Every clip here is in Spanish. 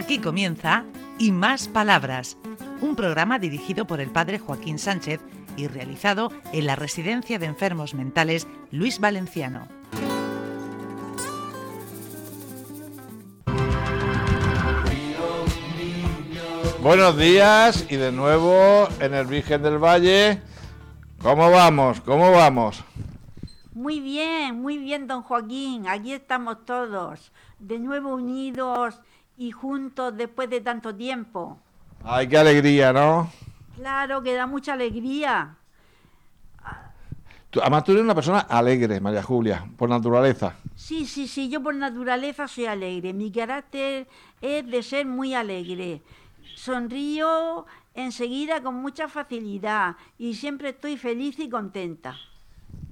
Aquí comienza Y Más Palabras, un programa dirigido por el padre Joaquín Sánchez y realizado en la Residencia de Enfermos Mentales Luis Valenciano. Buenos días y de nuevo en el Virgen del Valle. ¿Cómo vamos? ¿Cómo vamos? Muy bien, muy bien, don Joaquín. Aquí estamos todos, de nuevo unidos y juntos después de tanto tiempo. Ay, qué alegría, ¿no? Claro que da mucha alegría. Tú- además, tú eres una persona alegre, María Julia, por naturaleza. Sí, sí, sí, yo por naturaleza soy alegre. Mi carácter es de ser muy alegre. Sonrío enseguida con mucha facilidad y siempre estoy feliz y contenta.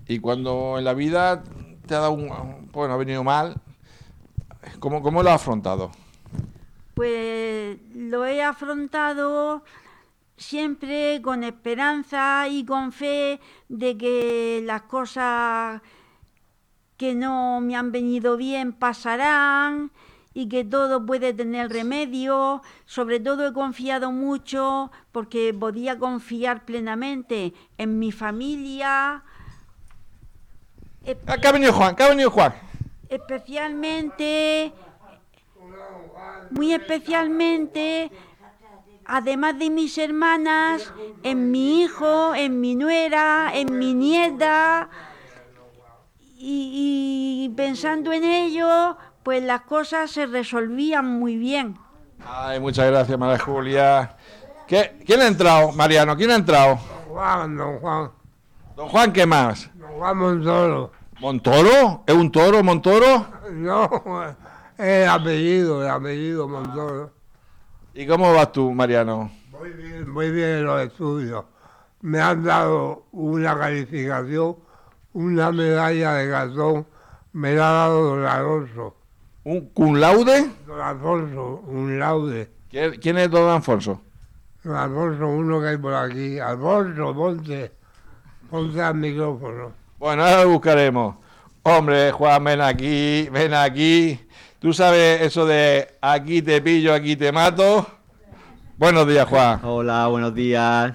Y cuando en la vida te ha dado un. Bueno, ha venido mal, ¿cómo, cómo lo has afrontado? Pues lo he afrontado siempre con esperanza y con fe de que las cosas que no me han venido bien pasarán y que todo puede tener remedio. Sobre todo he confiado mucho porque podía confiar plenamente en mi familia, Ah, ¿Qué ha venido Juan? ¿Qué ha venido Juan? especialmente, muy especialmente, además de mis hermanas, en mi hijo, en mi nuera, en mi nieta, y, y pensando en ello, pues las cosas se resolvían muy bien. Ay, muchas gracias, María Julia. ¿Qué- ¿Quién ha entrado, Mariano? ¿Quién ha entrado? Juan, don Juan, Don Juan, ¿qué más? don Juan Montoro. ¿Montoro? ¿Es un toro, Montoro? No, el apellido, el apellido Montoro. ¿Y cómo vas tú, Mariano? Muy bien, muy bien en los estudios. Me han dado una calificación, una medalla de cartón, me la ha dado don Alonso. ¿Un laude? Don Alfonso, un laude. ¿Quién quién es don Alfonso? Don Alfonso, uno que hay por aquí. Alfonso, ponte, ponte al micrófono. Bueno, ahora lo buscaremos. Hombre, Juan, ven aquí, ven aquí. ¿Tú sabes eso de aquí te pillo, aquí te mato? Buenos días, Juan. Hola, buenos días.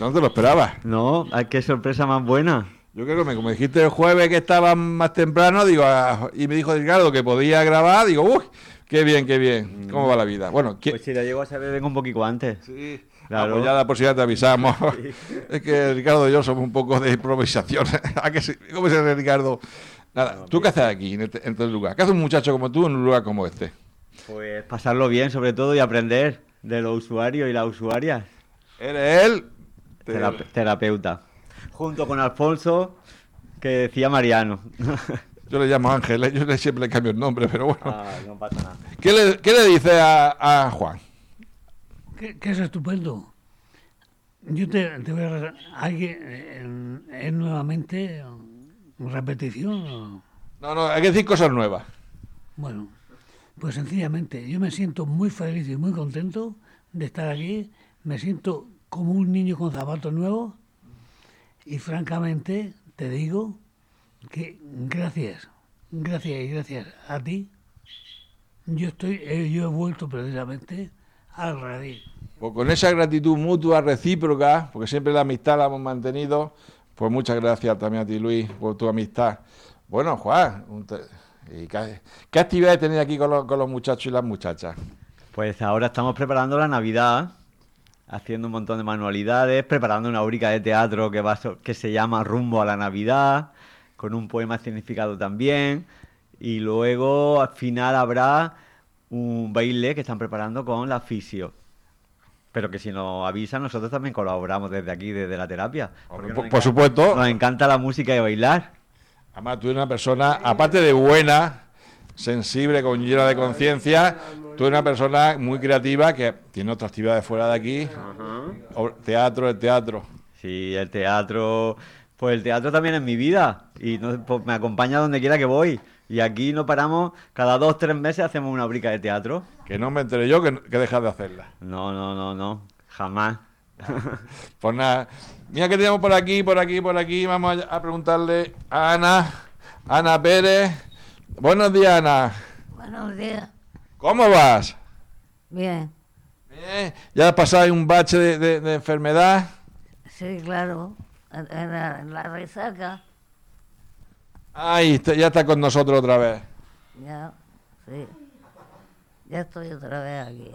No te lo esperabas. No, qué sorpresa más buena. Yo creo que me, como dijiste el jueves que estaba más temprano, digo, ah, y me dijo Ricardo que podía grabar, digo, uy, qué bien, qué bien. ¿Cómo va la vida? Bueno, ¿qué- Pues si la llego a saber, vengo un poquito antes. Sí, Claro. Ah, pues ya la posibilidad te avisamos. es que Ricardo y yo somos un poco de improvisación. ¿A que sí? ¿Cómo se Ricardo? Nada, ¿tú qué haces aquí en este, en este lugar? ¿Qué hace un muchacho como tú en un lugar como este? Pues pasarlo bien, sobre todo, y aprender de los usuarios y las usuarias. Eres él. Terap- terapeuta. Junto con Alfonso, que decía Mariano. Yo le llamo Ángel, ¿eh? yo le- siempre le cambio el nombre, pero bueno. Ah, no pasa nada. ¿Qué, le, qué le dice a, a Juan? que, que es estupendo. Yo te, te voy a... Hay eh, nuevamente repetición. No, no, hay que decir cosas nuevas. Bueno, pues sencillamente, yo me siento muy feliz y muy contento de estar aquí. Me siento como un niño con zapatos nuevos. Y francamente, te digo que gracias, gracias y gracias a ti, yo estoy, eh, yo he vuelto precisamente al radí. Pues con esa gratitud mutua, recíproca, porque siempre la amistad la hemos mantenido, pues muchas gracias también a ti, Luis, por tu amistad. Bueno, Juan, un te- ¿y qué, qué actividades tenéis aquí con los, con los muchachos y las muchachas? Pues ahora estamos preparando la Navidad, haciendo un montón de manualidades, preparando una obra de teatro que, va que se llama Rumbo a la Navidad, con un poema significado también. Y luego al final habrá un baile que están preparando con la fisio. Pero que si nos avisan, nosotros también colaboramos desde aquí, desde la terapia. Porque por- supuesto. Nos encanta la música y bailar. Además, tú eres una persona, aparte de buena, sensible, con llena de conciencia, tú eres una persona muy creativa que tiene otras actividades fuera de aquí. Teatro, el teatro. Sí, el teatro, pues el teatro también es mi vida y no- pues me acompaña donde quiera que voy. Y aquí no paramos, cada dos, tres meses hacemos una brica de teatro. Que no me enteré yo que, que dejas de hacerla. No, no, no, no, jamás. Pues nada, mira que tenemos por aquí, por aquí, por aquí. Vamos a, a preguntarle a Ana, Ana Pérez. Buenos días, Ana. Buenos días. ¿Cómo vas? Bien. Bien. ¿Ya has pasado un bache de, de- de enfermedad? Sí, claro. La, en la resaca. Ay, ya está con nosotros otra vez. Ya, sí. Ya estoy otra vez aquí.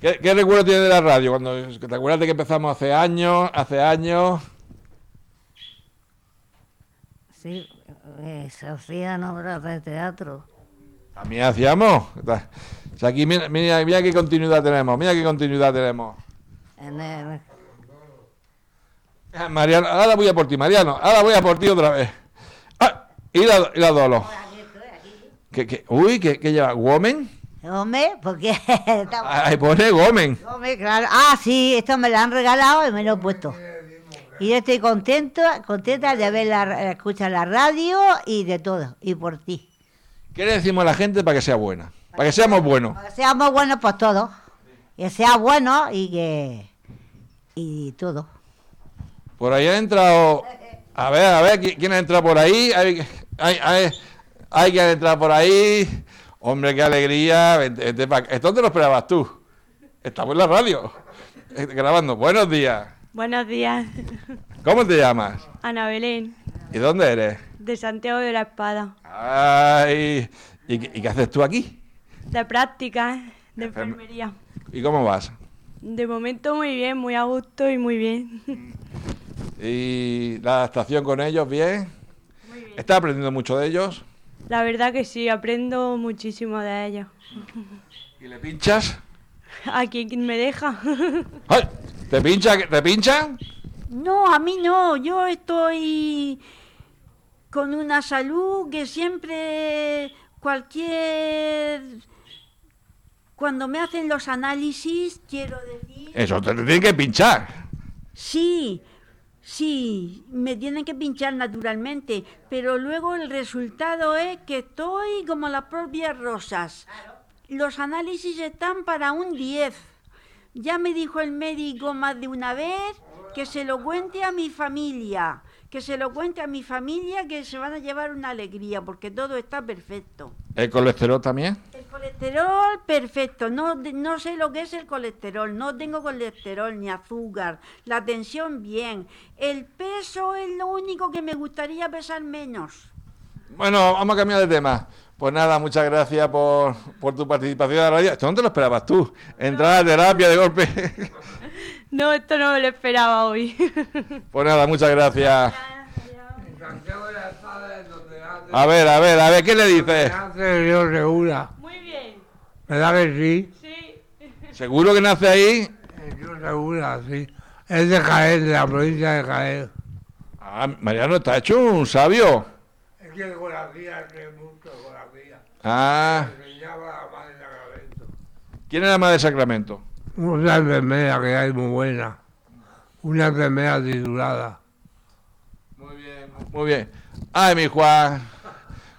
¿Qué, qué recuerdo tienes de la radio? Cuando, ¿Te acuerdas de que empezamos hace años? Hace años. Sí, eh, se hacían obras de teatro. También hacíamos. Está- o sea, aquí mira, mira, mira qué continuidad tenemos. Mira qué continuidad tenemos. En el, Ah, Mariano, ahora voy a por ti, Mariano. Ahora voy a por ti otra vez. Ah, y la, y la Dolo. ¿Qué, qué? Uy, ¿qué, qué lleva? ¿Women? Hombre, porque estamos- Ahí pone Gomen. Hombre, claro. Ah, sí, esto me lo han regalado y me lo he puesto. Y yo estoy contento, contenta de ver la, escuchar la radio y de todo, y por ti. ¿Qué le decimos a la gente para que sea buena? Para que seamos buenos. Para que seamos buenos por todos. Que sea bueno y que... Y todo. Por ahí ha entrado. A ver, a ver, ¿qui- ¿quién ha entrado por ahí? Hay, hay, hay, hay que ha entrado por ahí. Hombre, qué alegría. Vente- vente pa' acá. ¿Esto dónde lo esperabas tú? Estamos en la radio. eh, Grabando. Buenos días. Buenos días, ¿Cómo te llamas? Ana Belén, ¿Y dónde eres? de Santiago de la Espada, Ay, ¿y, qué- y qué haces tú aquí? de prácticas de Enferme- enfermería. ¿Y cómo vas? De momento muy bien, muy a gusto y muy bien. ¿Y la adaptación con ellos bien? ¿Estás aprendiendo mucho de ellos? La verdad que sí, aprendo muchísimo de ellos. ¿Y le pinchas? A quien me deja. ¡Ay! ¿Te pincha? ¿Te pinchan? No, a mí no. Yo estoy con una salud que siempre cualquier... Cuando me hacen los análisis, quiero decir... Eso te, te tienen que pinchar. Sí, sí, me tienen que pinchar naturalmente, pero luego el resultado es que estoy como las propias rosas. Los análisis están para un 10. Ya me dijo el médico más de una vez que se lo cuente a mi familia, que se lo cuente a mi familia que se van a llevar una alegría porque todo está perfecto. ¿El colesterol también? El colesterol, perfecto. No, no sé lo que es el colesterol. No tengo colesterol ni azúcar. La tensión, bien. El peso es lo único que me gustaría pesar menos. Bueno, vamos a cambiar de tema. Pues nada, muchas gracias por, por tu participación en la radio. ¿Esto no te lo esperabas tú? Entrar a terapia de golpe. No, esto no me lo esperaba hoy. pues nada, muchas gracias. Santiago de la Espada es donde hace, A ver, a ver, a ver, ¿qué le dices? Segura. Muy bien, ¿Verdad que sí? sí. ¿Seguro que nace ahí? El río Segura, sí. Es de Jaén, de la provincia de Jaén. Ah, Mariano, está hecho un sabio. Es que con la tía, que mucho con la tía. Ah, Me enseñaba la madre de Sacramento. ¿quién era más de Sacramento? Una enfermera que hay muy buena. Una enfermera titulada. Muy bien, muy bien. Ay, mi Juan.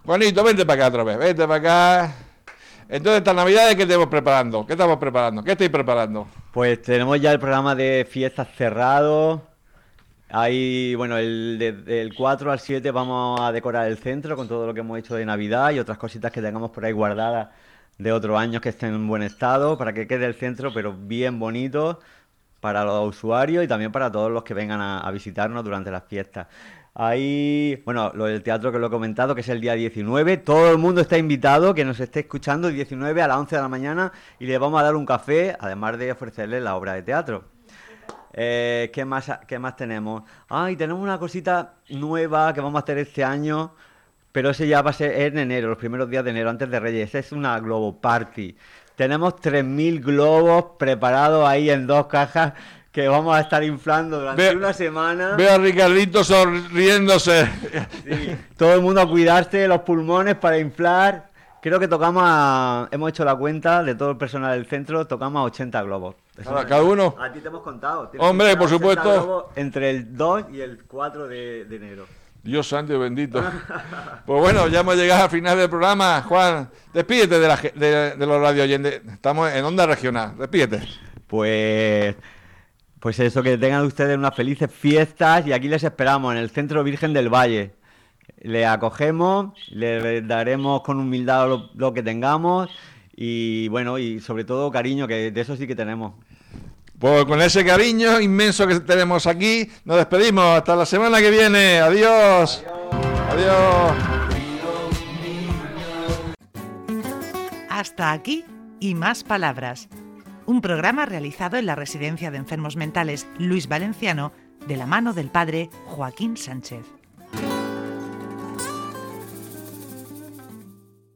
Juanito, vente para acá otra vez, vente para acá. Entonces, esta Navidad, ¿qué estamos preparando? ¿Qué estamos preparando? ¿Qué estáis preparando? Pues tenemos ya el programa de fiestas cerrado. Ahí, bueno, el, de- del 4 al 7 vamos a decorar el centro con todo lo que hemos hecho de Navidad y otras cositas que tengamos por ahí guardadas de otros años que estén en buen estado para que quede el centro, pero bien bonito para los usuarios y también para todos los que vengan a, visitarnos durante las fiestas. Ahí, bueno, lo del teatro que lo he comentado, que es el día 19. Todo el mundo está invitado, que nos esté escuchando, el 19 a las 11 de la mañana, y le vamos a dar un café, además de ofrecerle la obra de teatro. Eh, ¿qué, más, ¿Qué más tenemos? Ay, tenemos una cosita nueva que vamos a hacer este año, pero ese ya va a ser en enero, los primeros días de enero, antes de Reyes. Es una Globo Party. Tenemos 3.000 globos preparados ahí en dos cajas que vamos a estar inflando durante Ve- una semana. Veo a Ricardito sonriéndose. Sí, todo el mundo a cuidarse de los pulmones para inflar. Creo que tocamos a... Hemos hecho la cuenta de todo el personal del centro, tocamos a 80 globos. Cada- uno. A ti te hemos contado. Hombre, por contar 80 supuesto. globos Entre el 2 y el 4 de, de enero. Dios santo y bendito. Pues bueno, ya hemos llegado al final del programa. Juan, despídete de, la de, los radio. Estamos en onda regional. Despídete. Pues... Pues eso, que tengan ustedes unas felices fiestas y aquí les esperamos en el Centro Virgen del Valle. Le acogemos, le daremos con humildad lo, lo que tengamos Y bueno, y sobre todo cariño, que de eso sí que tenemos. Pues con ese cariño inmenso que tenemos aquí, nos despedimos. Hasta la semana que viene. Adiós. Adiós. Hasta aquí y más palabras. Un programa realizado en la Residencia de Enfermos Mentales Luis Valenciano de la mano del padre Joaquín Sánchez.